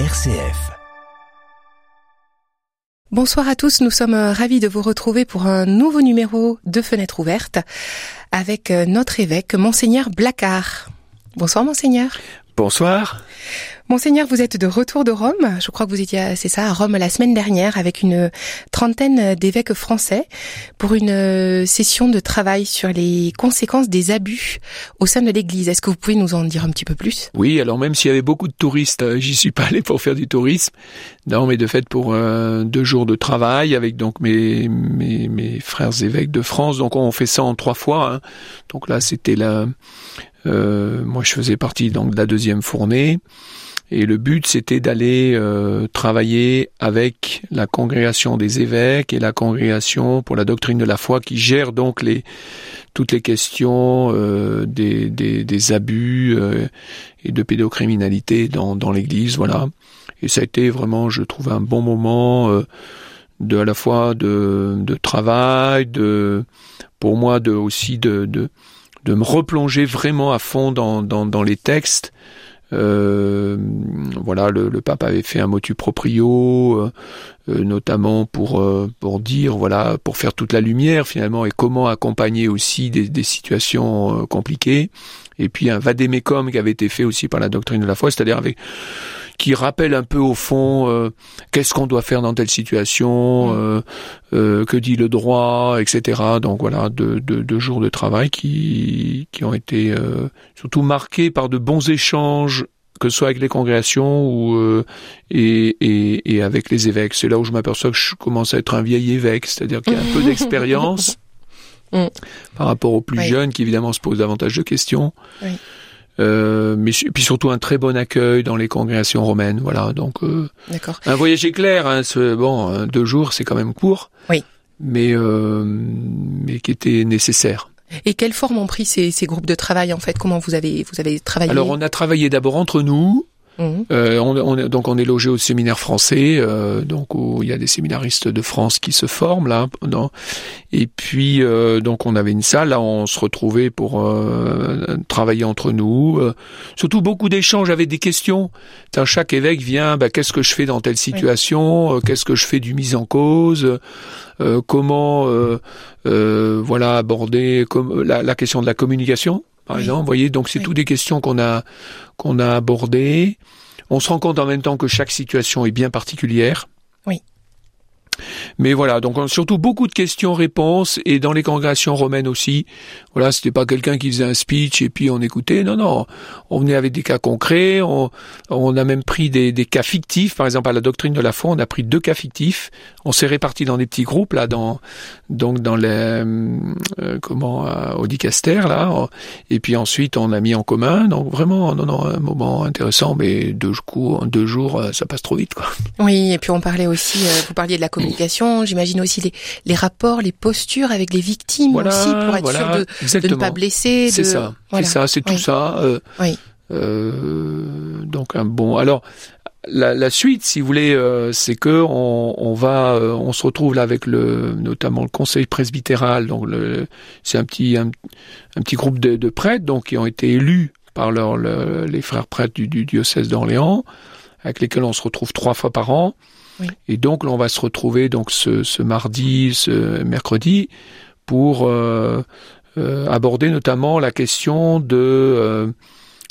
RCF. Bonsoir à tous, nous sommes ravis de vous retrouver pour un nouveau numéro de Fenêtre ouverte avec notre évêque, Monseigneur Blacard. Bonsoir Monseigneur. Bonsoir. Monseigneur, vous êtes de retour de Rome. Je crois que vous étiez, c'est ça, à Rome la semaine dernière avec une trentaine d'évêques français pour une session de travail sur les conséquences des abus au sein de l'Église. Est-ce que vous pouvez nous en dire un petit peu plus? Oui, alors même s'il y avait beaucoup de touristes, euh, j'y suis pas allé pour faire du tourisme. Non, mais de fait pour euh, deux jours de travail avec donc mes, mes, frères évêques de France. Donc on fait ça en trois fois. Hein. Donc là, c'était la euh, moi, je faisais partie donc de la deuxième fournée. Et le but, c'était d'aller euh, travailler avec la congrégation des évêques et la congrégation pour la doctrine de la foi qui gère donc les toutes les questions euh, des, des, des, abus euh, et de pédocriminalité dans, dans l'Église, voilà. Et ça a été vraiment, je trouve, un bon moment euh, de à la fois de, de travail, de pour moi de aussi de, de de me replonger vraiment à fond dans, dans, dans les textes. Euh, voilà, le, pape avait fait un motu proprio, euh, euh notamment pour pour dire voilà pour faire toute la lumière finalement et comment accompagner aussi des, situations compliquées. Et puis un vadémécum qui avait été fait aussi par la doctrine de la foi, c'est-à-dire avec qui rappelle un peu au fond euh, qu'est-ce qu'on doit faire dans telle situation, mm. euh, euh, que dit le droit, etc. Donc voilà, deux, deux, deux jours de travail qui, qui ont été euh, surtout marqués par de bons échanges que ce soit avec les congrégations ou euh, et, et, et, avec les évêques. C'est là où je m'aperçois que je commence à être un vieil évêque, c'est-à-dire qu'il y a un peu d'expérience mm. par rapport aux plus oui. jeunes qui évidemment se posent davantage de questions. Oui. Euh, mais puis surtout un très bon accueil dans les congrégations romaines, voilà. Donc euh, un voyage éclair, hein, ce, bon, deux jours, c'est quand même court, oui. mais euh, mais qui était nécessaire. Et quelle forme ont pris ces, ces groupes de travail en fait? Comment vous avez vous avez travaillé? Alors on a travaillé d'abord entre nous. Mmh. Euh, on, on, donc on est logé au séminaire français, euh, donc où il y a des séminaristes de France qui se forment là. Dans, et puis euh, donc on avait une salle, là on se retrouvait pour travailler entre nous. Surtout beaucoup d'échanges avec des questions. Chaque évêque vient, bah, qu'est-ce que je fais dans telle situation, oui. qu'est-ce que je fais du mise en cause, comment voilà aborder comme la, la question de la communication par oui. exemple. Vous voyez, donc c'est oui. toutes des questions qu'on a qu'on a abordées. On se rend compte en même temps que chaque situation est bien particulière. Oui. Mais voilà, donc surtout beaucoup de questions-réponses et dans les congrégations romaines aussi. Voilà, c'était pas quelqu'un qui faisait un speech et puis on écoutait. Non, non, on venait avec des cas concrets. On, a même pris des, cas fictifs. Par exemple, à la doctrine de la foi, on a pris deux cas fictifs. On s'est répartis dans des petits groupes là, dans donc dans les euh, comment euh, au dicaster là. Et puis ensuite, on a mis en commun. Donc vraiment, non, non, un moment intéressant. Mais deux deux jours, euh, ça passe trop vite, quoi. Oui, et puis on parlait aussi. vous parliez de la communication, j'imagine aussi les, les rapports, les postures avec les victimes voilà, aussi pour être voilà, sûr de, de, ne pas blesser. C'est ça, voilà. c'est ça, c'est oui. tout ça. Euh, oui. Euh, donc un bon. Alors la, la, suite, si vous voulez, euh, c'est que on, on va, on se retrouve là avec le, notamment le conseil presbytéral. Donc c'est un petit, un, un, petit groupe de, de, prêtres donc qui ont été élus par leur, le, les frères prêtres du, du diocèse d'Orléans, avec lesquels on se retrouve trois fois par an. Oui. Et donc là, on va se retrouver donc ce, ce mardi, ce mercredi, pour euh, euh, aborder notamment la question de euh,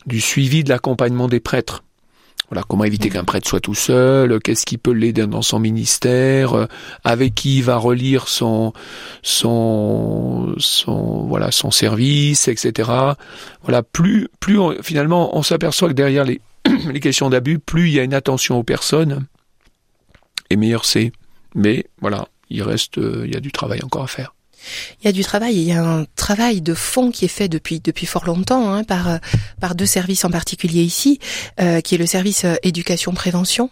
du suivi de l'accompagnement des prêtres. Voilà, comment éviter qu'un prêtre soit tout seul, qu'est-ce qui peut l'aider dans son ministère, avec qui il va relire son son son voilà son service, etc. Voilà, plus plus on, finalement on s'aperçoit que derrière les les questions d'abus, plus il y a une attention aux personnes, et meilleur c'est. Mais voilà, il reste, euh, il y a du travail encore à faire. Il y a du travail, il y a un travail de fond qui est fait depuis depuis fort longtemps hein, par par deux services en particulier ici, euh, qui est le service euh, éducation prévention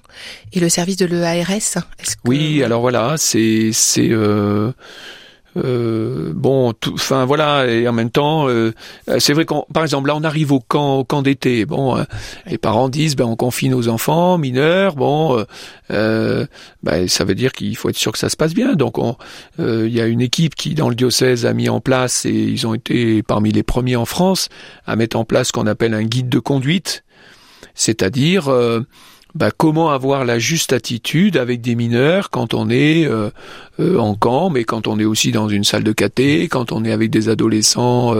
et le service de l'EARS. Oui, alors voilà, c'est c'est euh, euh, bon, enfin voilà, et en même temps, euh, c'est vrai qu'on, par exemple, là, on arrive au camp, au camp d'été. Bon, euh, les parents disent, ben, on confie nos enfants mineurs. Bon, euh, euh, ben, ça veut dire qu'il faut être sûr que ça se passe bien. Donc, il y a une équipe qui, dans le diocèse, a mis en place, et ils ont été parmi les premiers en France à mettre en place ce qu'on appelle un guide de conduite, c'est-à-dire bah, comment avoir la juste attitude avec des mineurs quand on est euh, euh, en camp, mais quand on est aussi dans une salle de caté, quand on est avec des adolescents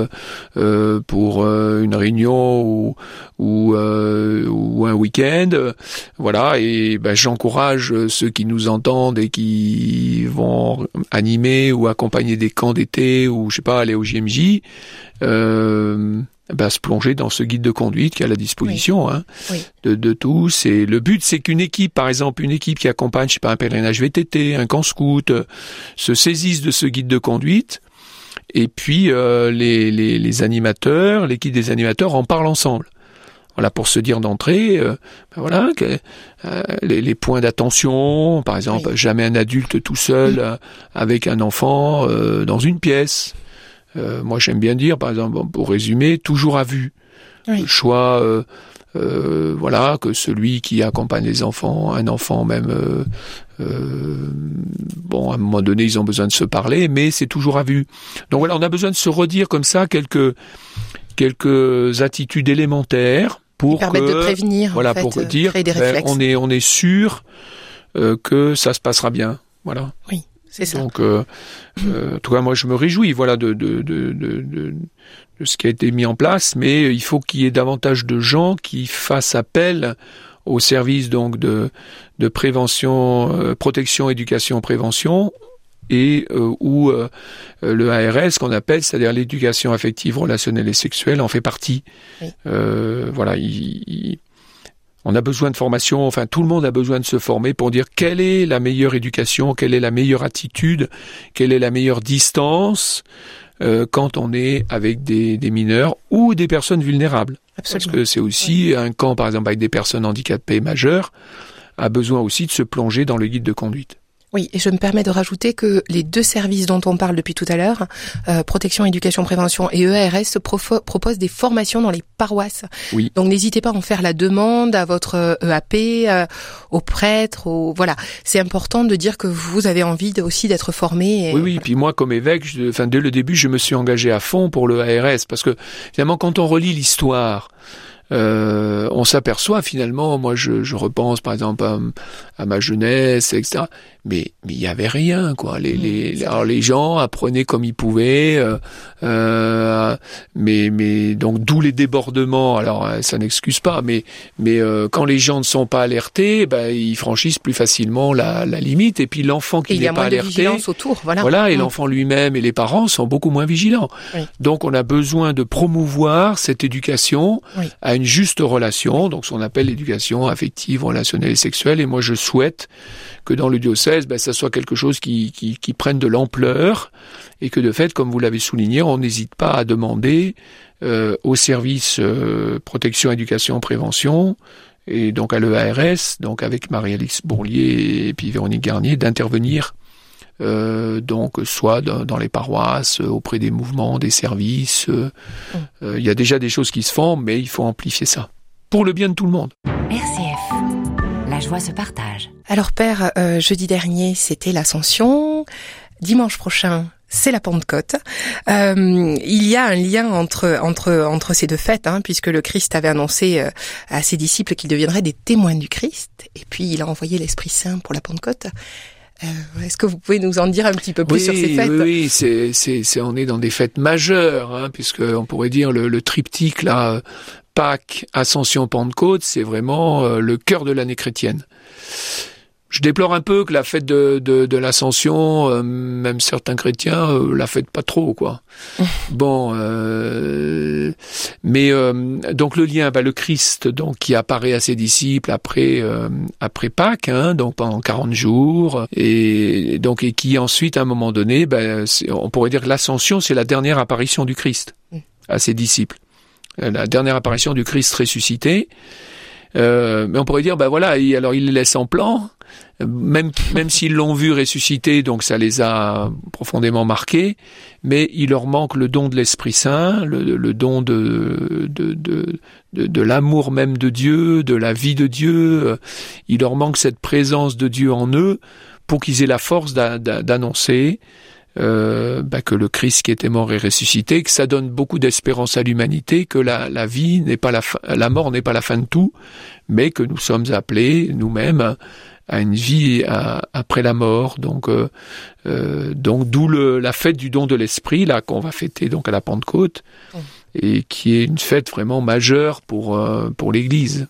euh, pour une réunion ou, ou, ou un week-end. Voilà, et bah, j'encourage ceux qui nous entendent et qui vont animer ou accompagner des camps d'été ou je sais pas aller au JMJ. Euh, bah, se plonger dans ce guide de conduite qui est à la disposition hein, De, de, tous. Et le but, c'est qu'une équipe, par exemple, une équipe qui accompagne, je sais pas, un pèlerinage VTT, un camp scout, euh, se saisisse de ce guide de conduite. Et puis euh, les, les, les, animateurs, l'équipe des animateurs en parlent ensemble. Voilà pour se dire d'entrée, euh, ben voilà que, les, les, points d'attention, par exemple, jamais un adulte tout seul avec un enfant dans une pièce. Euh, moi, j'aime bien dire, par exemple, pour résumer, toujours à vue. Oui. choix, euh, euh, voilà, que celui qui accompagne les enfants, un enfant même, bon, à un moment donné, ils ont besoin de se parler, mais c'est toujours à vue. Donc voilà, on a besoin de se redire comme ça quelques quelques attitudes élémentaires pour permettre de prévenir, voilà, en fait, pour dire, ben, on est on est sûr que ça se passera bien. Voilà. Oui. C'est ça. Donc, euh, euh, en tout cas, moi, je me réjouis, voilà, de, de, de, de, de ce qui a été mis en place, mais il faut qu'il y ait davantage de gens qui fassent appel au service donc de, de prévention, euh, protection, éducation, prévention, et euh, où euh, le ARS qu'on appelle, c'est-à-dire l'éducation affective, relationnelle et sexuelle, en fait partie. Oui. voilà, il, il on a besoin de formation, enfin tout le monde a besoin de se former pour dire quelle est la meilleure éducation, quelle est la meilleure attitude, quelle est la meilleure distance euh, quand on est avec des, des, mineurs ou des personnes vulnérables. Absolument. Parce que c'est aussi oui. un camp, par exemple, avec des personnes handicapées majeures, a besoin aussi de se plonger dans le guide de conduite. Oui, et je me permets de rajouter que les deux services dont on parle depuis tout à l'heure, euh, protection, éducation, prévention et EARS, proposent des formations dans les paroisses. Oui. Donc n'hésitez pas à en faire la demande à votre EAP, euh, aux prêtres, aux... voilà. C'est important de dire que vous avez envie de, aussi d'être formé. Et, oui, oui. Voilà. Puis moi, comme évêque, je, enfin dès le début, je me suis engagé à fond pour le ARS parce que finalement, quand on relit l'histoire euh, on s'aperçoit finalement, moi je, je, repense par exemple à, à ma jeunesse, etc. Mais mais il y avait rien quoi. Les, les, alors les gens apprenaient comme ils pouvaient, euh, euh, mais mais donc d'où les débordements. Alors euh, ça n'excuse pas, mais mais euh, quand les gens ne sont pas alertés, ben ils franchissent plus facilement la, la limite. Et puis l'enfant qui n'est pas alerté, autour, voilà. Voilà, et mmh. l'enfant lui-même et les parents sont beaucoup moins vigilants. Oui. Donc on a besoin de promouvoir cette éducation oui. à une juste relation, donc ce qu'on appelle l'éducation affective, relationnelle et sexuelle. Et moi, je souhaite que dans le diocèse, ben, ça soit quelque chose qui prenne de l'ampleur et que de fait, comme vous l'avez souligné, on n'hésite pas à demander euh, au service euh, protection, éducation, prévention et donc à l'EARS, donc avec Marie-Alix Bourlier et puis Véronique Garnier, d'intervenir euh, donc soit dans, dans, les paroisses, euh, auprès des mouvements, des services. Euh, il y a déjà des choses qui se font, mais il faut amplifier ça pour le bien de tout le monde. RCF, la joie se partage. Alors père, euh, jeudi dernier c'était l'Ascension, dimanche prochain c'est la Pentecôte. Euh, il y a un lien entre entre entre ces deux fêtes, hein, puisque le Christ avait annoncé à ses disciples qu'ils deviendraient des témoins du Christ, et puis il a envoyé l'Esprit Saint pour la Pentecôte. Euh, Est-ce que vous pouvez nous en dire un petit peu plus oui, sur ces fêtes Oui, oui c'est, c'est, c'est, on est dans des fêtes majeures, hein, puisque on pourrait dire le, le triptyque là, Pâques, Ascension, Pentecôte, c'est vraiment euh, le cœur de l'année chrétienne. Je déplore un peu que la fête de, de, de l'Ascension, euh, même certains chrétiens euh, la fêtent pas trop, quoi. bon, euh, mais euh, donc le lien, bah, le Christ, donc qui apparaît à ses disciples après euh, après Pâques, hein, donc pendant 40 jours, et donc et qui ensuite, à un moment donné, bah, on pourrait dire que l'Ascension, c'est la dernière apparition du Christ à ses disciples, la dernière apparition du Christ ressuscité. Euh, mais on pourrait dire, ben voilà, il, alors il les laisse en plan, même même s'ils l'ont vu ressusciter, donc ça les a profondément marqués, mais il leur manque le don de l'Esprit Saint, le, le don de de, de, de, de l'amour même de Dieu, de la vie de Dieu. Il leur manque cette présence de Dieu en eux pour qu'ils aient la force d'annoncer euh, bah, que le Christ qui était mort est ressuscité, que ça donne beaucoup d'espérance à l'humanité, que la, la vie n'est pas la, fin, la mort n'est pas la fin de tout, mais que nous sommes appelés nous-mêmes à une vie à, après la mort. Donc, euh, euh, donc d'où la fête du don de l'esprit là qu'on va fêter donc à la Pentecôte mmh. et qui est une fête vraiment majeure pour euh, pour l'Église.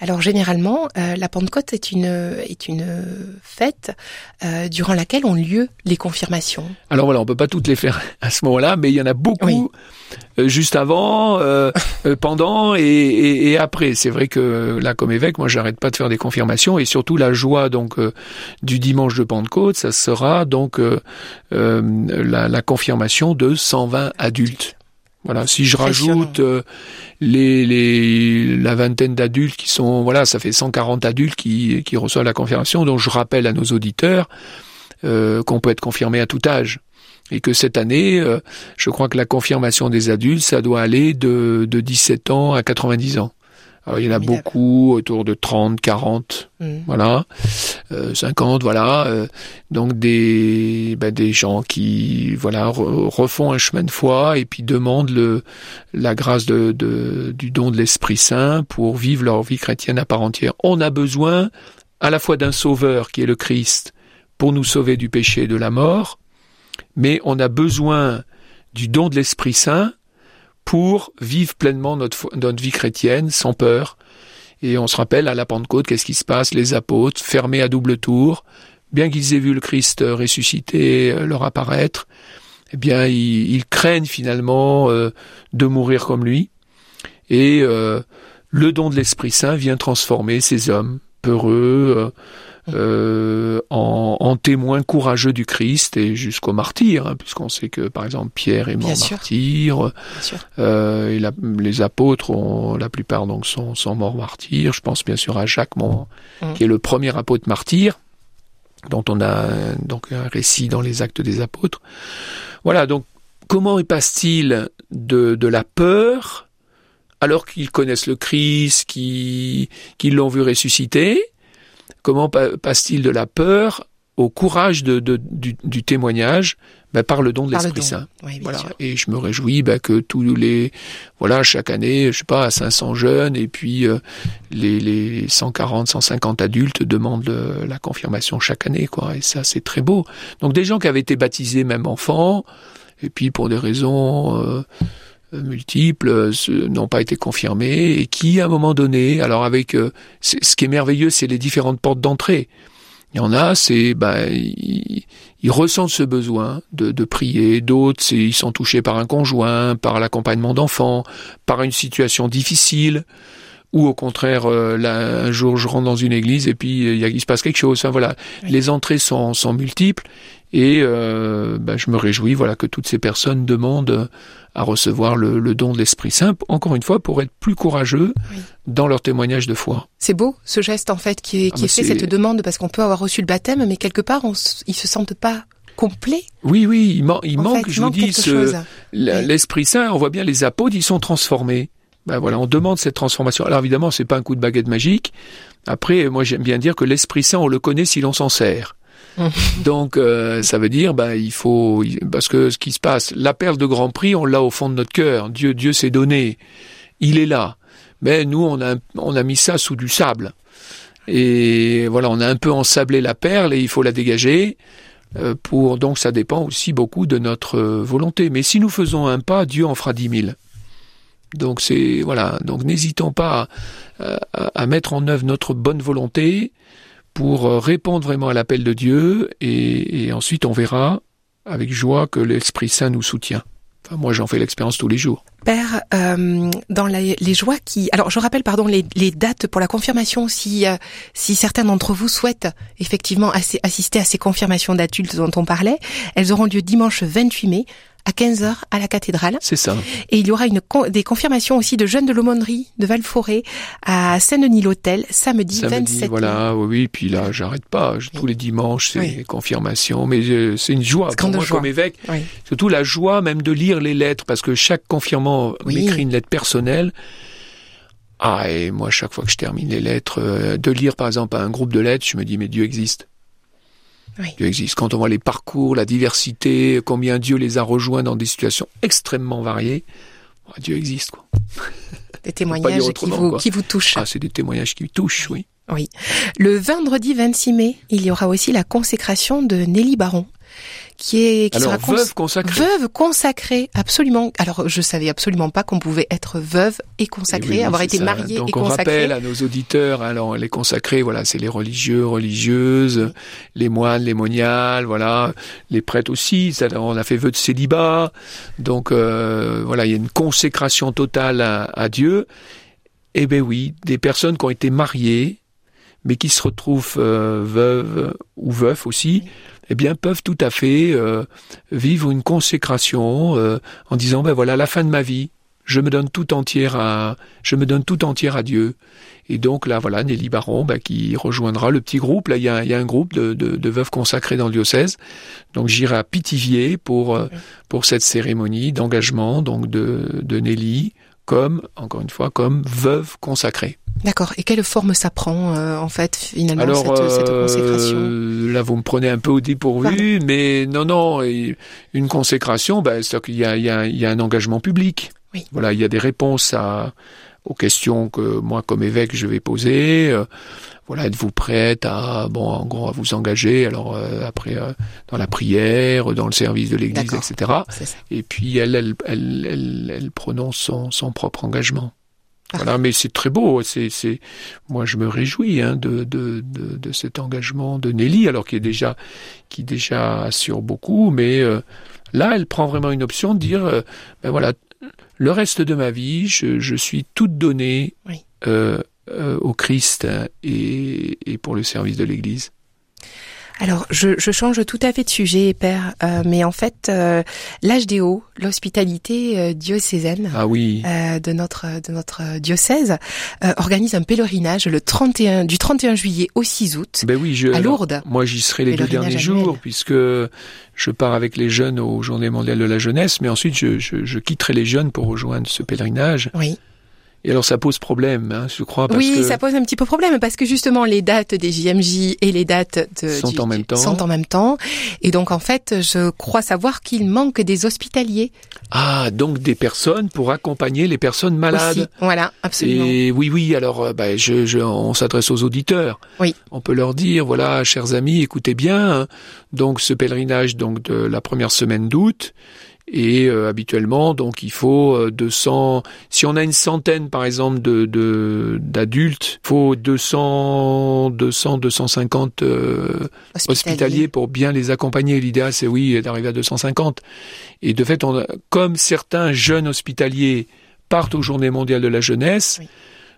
Alors généralement, euh, la Pentecôte est une est une fête euh, durant laquelle ont lieu les confirmations. Alors voilà, on peut pas toutes les faire à ce moment-là, mais il y en a beaucoup euh, juste avant, euh, euh, pendant et, et, et après. C'est vrai que là, comme évêque, moi, j'arrête pas de faire des confirmations et surtout la joie donc du dimanche de Pentecôte, ça sera donc la, la confirmation de 120 adultes. Voilà, si je rajoute euh, les, les, la vingtaine d'adultes qui sont, voilà, ça fait 140 adultes qui, qui reçoivent la confirmation. Donc je rappelle à nos auditeurs euh, qu'on peut être confirmé à tout âge. Et que cette année, euh, je crois que la confirmation des adultes, ça doit aller de, de 17 ans à 90 ans. Alors, il y en a beaucoup, autour de 30, 40, mm. voilà, euh, 50, voilà. Euh, donc des, bah, des gens qui, voilà, refont un chemin de foi et puis demandent le, la grâce de, de du don de l'Esprit Saint pour vivre leur vie chrétienne à part entière. On a besoin à la fois d'un sauveur qui est le Christ pour nous sauver du péché et de la mort, mais on a besoin du don de l'Esprit Saint pour vivre pleinement notre, vie chrétienne sans peur. Et on se rappelle à la Pentecôte, qu'est-ce qui se passe? Les apôtres, fermés à double tour, bien qu'ils aient vu le Christ ressuscité euh, leur apparaître, eh bien, ils, craignent finalement euh, de mourir comme lui. Et euh, le don de l'Esprit Saint vient transformer ces hommes peureux, euh, en, en, témoin courageux du Christ et jusqu'au martyr, hein, puisqu'on sait que par exemple Pierre est mort martyr, euh, et la, les apôtres, ont, la plupart donc sont, sont morts martyrs. Je pense bien sûr à Jacques, mon, mm. qui est le premier apôtre martyr, dont on a donc un récit dans les Actes des Apôtres. Voilà, donc comment passe-t-il de, de la peur alors qu'ils connaissent le Christ, qu'ils l'ont vu ressusciter Comment passe-t-il de la peur au courage de, de, du, du, témoignage? Ben, par le don de l'Esprit Saint. Oui, voilà. Sûr. Et je me réjouis ben, que tous les voilà chaque année, je sais pas, à 500 jeunes et puis euh, les, les 140, 150 adultes demandent le, la confirmation chaque année, quoi. Et ça, c'est très beau. Donc des gens qui avaient été baptisés même enfants et puis pour des raisons euh, multiples n'ont pas été confirmés et qui, à un moment donné, alors avec euh, ce qui est merveilleux, c'est les différentes portes d'entrée. Il y en a, c'est ben, ils, ils, ressentent ce besoin de, de prier. D'autres, c'est ils sont touchés par un conjoint, par l'accompagnement d'enfants, par une situation difficile. Ou au contraire, euh, là, un jour je rentre dans une église et puis il, se passe quelque chose. Enfin voilà, oui. les entrées sont, sont multiples et euh, ben, je me réjouis voilà que toutes ces personnes demandent à recevoir le, le don de l'Esprit Saint, encore une fois, pour être plus courageux oui. dans leur témoignage de foi. C'est beau ce geste en fait qui est, qui ah, est fait, cette demande, parce qu'on peut avoir reçu le baptême, mais quelque part, on, ils se sentent pas complet. Oui, oui, il, man il manque, fait, je vous dis, l'Esprit. Saint, on voit bien les apôtres, ils sont transformés. Ben voilà, on demande cette transformation. Alors évidemment, c'est pas un coup de baguette magique. Après, moi j'aime bien dire que l'Esprit Saint, on le connaît si l'on s'en sert. Donc euh, ça veut dire bah il faut parce que ce qui se passe la perle de Grand Prix on l'a au fond de notre cœur. Dieu Dieu s'est donné. Il est là. Mais nous on a on a mis ça sous du sable. Et voilà on a un peu ensablé la perle et il faut la dégager euh, pour donc ça dépend aussi beaucoup de notre volonté. Mais si nous faisons un pas Dieu en fera dix mille. Donc c'est voilà. Donc n'hésitons pas à, à mettre en œuvre notre bonne volonté pour euh, répondre vraiment à l'appel de Dieu et, et, ensuite on verra avec joie que l'Esprit Saint nous soutient. Enfin, moi, j'en fais l'expérience tous les jours. Père, euh, dans les joies qui... Alors, je rappelle, pardon, les, les dates pour la confirmation, si, euh, si certains d'entre vous souhaitent effectivement assister à ces confirmations d'adultes dont on parlait, elles auront lieu dimanche 28 mai à 15h à la cathédrale. C'est ça. Et il y aura une des confirmations aussi de jeunes de l'aumônerie de Valforêt à Saint-Denis-l'Hôtel samedi, samedi 27 Voilà, mai. oui, puis là, j'arrête pas. Tous les dimanches, c'est oui. confirmations. Mais euh, c'est une joie pour moi joie. comme évêque. Oui. Surtout la joie même de lire les lettres parce que chaque confirmant oui. m'écrit une lettre personnelle. Ah, et moi, chaque fois que je termine les lettres, euh, de lire par exemple un groupe de lettres, je me dis, mais Dieu existe. Dieu existe. Quand on voit les parcours, la diversité, combien Dieu les a rejoints dans des situations extrêmement variées, Dieu existe. Quoi. Des témoignages qui vous, qui vous touchent. Ah, c'est des témoignages qui touchent, oui. Oui. Le vendredi 26 mai, il y aura aussi la consécration de Nelly Baron qui est qui sera veuve consacrée. Veuve consacrée, absolument. Alors je savais absolument pas qu'on pouvait être veuve et consacrée, avoir été mariée Donc et consacrée. Donc on rappelle à nos auditeurs, alors les consacrés, voilà, c'est les religieux, religieuses, les moines, les moniales, voilà, les prêtres aussi. on a fait vœu de célibat. Donc euh, voilà, il y a une consécration totale à, à Dieu. Eh ben oui, des personnes qui ont été mariées, mais qui se retrouvent euh, veuves ou veufs aussi eh bien, peuvent tout à fait euh, vivre une consécration euh, en disant, ben voilà, la fin de ma vie, je me donne tout entière à, je me donne tout entière à Dieu. Et donc là, voilà, Nelly Baron, ben, qui rejoindra le petit groupe. Là, il y a, y a, un groupe de, de, de, veuves consacrées dans le diocèse. Donc j'irai à Pithiviers pour euh, pour cette cérémonie d'engagement donc de, de Nelly comme, encore une fois, comme veuve consacrée. D'accord. Et quelle forme ça prend euh, en fait finalement Alors, cette, cette, consécration? euh, Là, vous me prenez un peu au dépourvu, mais non, non. Une consécration, ben, c'est qu'il y y, y a un engagement public. Oui. Voilà, il y a des réponses à, aux questions que moi, comme évêque, je vais poser. Euh, voilà, êtes-vous prête à, bon, en gros, à vous engager Alors euh, après, euh, dans la prière, dans le service de l'Église, etc. Et puis elle, elle, elle, elle, elle prononce son, son propre engagement. Voilà, mais c'est très beau. C'est, c'est, moi, je me réjouis hein, de, de, de, de, cet engagement de Nelly, alors qui est déjà, qui déjà assure beaucoup, mais euh, là, elle prend vraiment une option de dire, euh, ben voilà, le reste de ma vie, je, je suis toute donnée oui. euh, au Christ et, et pour le service de l'Église. Alors, je, je, change tout à fait de sujet, Père, euh, mais en fait, euh, l'HDO, l'hospitalité euh, diocésaine ah oui. Euh, de notre de notre diocèse, euh, organise un pèlerinage le 31 du 31 juillet au 6 août ben oui, je, à Lourdes. Alors, moi, j'y serai les deux derniers jours, puisque je pars avec les jeunes aux Journées mondiales de la jeunesse, mais ensuite, je, je, je quitterai les jeunes pour rejoindre ce pèlerinage. Oui. Et alors ça pose problème, hein, je crois. Parce oui, que ça pose un petit peu problème parce que justement les dates des JMJ et les dates de, sont, du, en même temps. sont en même temps. Et donc en fait, je crois savoir qu'il manque des hospitaliers. Ah, donc des personnes pour accompagner les personnes malades. Aussi, voilà, absolument. Et oui, oui. Alors, bah, je, je, on s'adresse aux auditeurs. Oui. On peut leur dire, voilà, chers amis, écoutez bien. Hein, donc ce pèlerinage, donc de la première semaine d'août. Et euh, habituellement, donc il faut euh, 200. Si on a une centaine, par exemple, de d'adultes, il faut 200, 200, 250 euh, hospitaliers. hospitaliers pour bien les accompagner. L'idéal, c'est oui d'arriver à 250. Et de fait, on a, comme certains jeunes hospitaliers partent aux Journées mondiales de la jeunesse. Oui.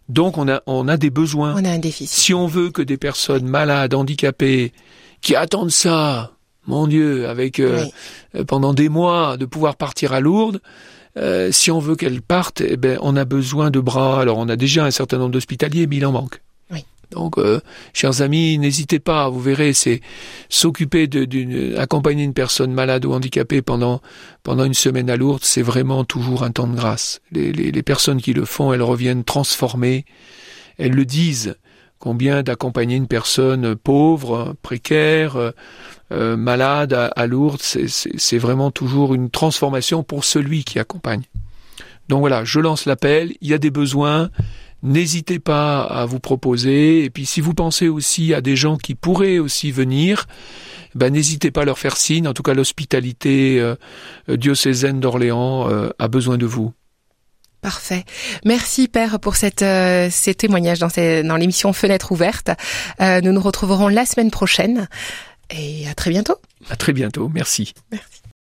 Donc on a on a des besoins. On a un déficit. Si on veut que des personnes malades, handicapées, qui attendent ça mon Dieu, avec euh, oui. pendant des mois de pouvoir partir à Lourdes. Euh, si on veut qu'elle parte, eh ben, on a besoin de bras. Alors, on a déjà un certain nombre d'hospitaliers, mais il en manque. Oui. Donc, euh, chers amis, n'hésitez pas. Vous verrez, c'est s'occuper d'une, accompagner une personne malade ou handicapée pendant pendant une semaine à Lourdes, c'est vraiment toujours un temps de grâce. Les, les, les personnes qui le font, elles reviennent transformées. Elles le disent combien d'accompagner une personne pauvre, précaire, euh, malade à, à Lourdes, c'est vraiment toujours une transformation pour celui qui accompagne. Donc voilà, je lance l'appel, il y a des besoins, n'hésitez pas à vous proposer, et puis si vous pensez aussi à des gens qui pourraient aussi venir, ben, n'hésitez pas à leur faire signe, en tout cas l'hospitalité euh, diocésaine d'Orléans euh, a besoin de vous. Parfait. Merci Père pour cette, euh, ces témoignages dans, ces, dans l'émission Fenêtre ouverte. Euh, nous nous retrouverons la semaine prochaine et à très bientôt. À très bientôt. Merci. Merci.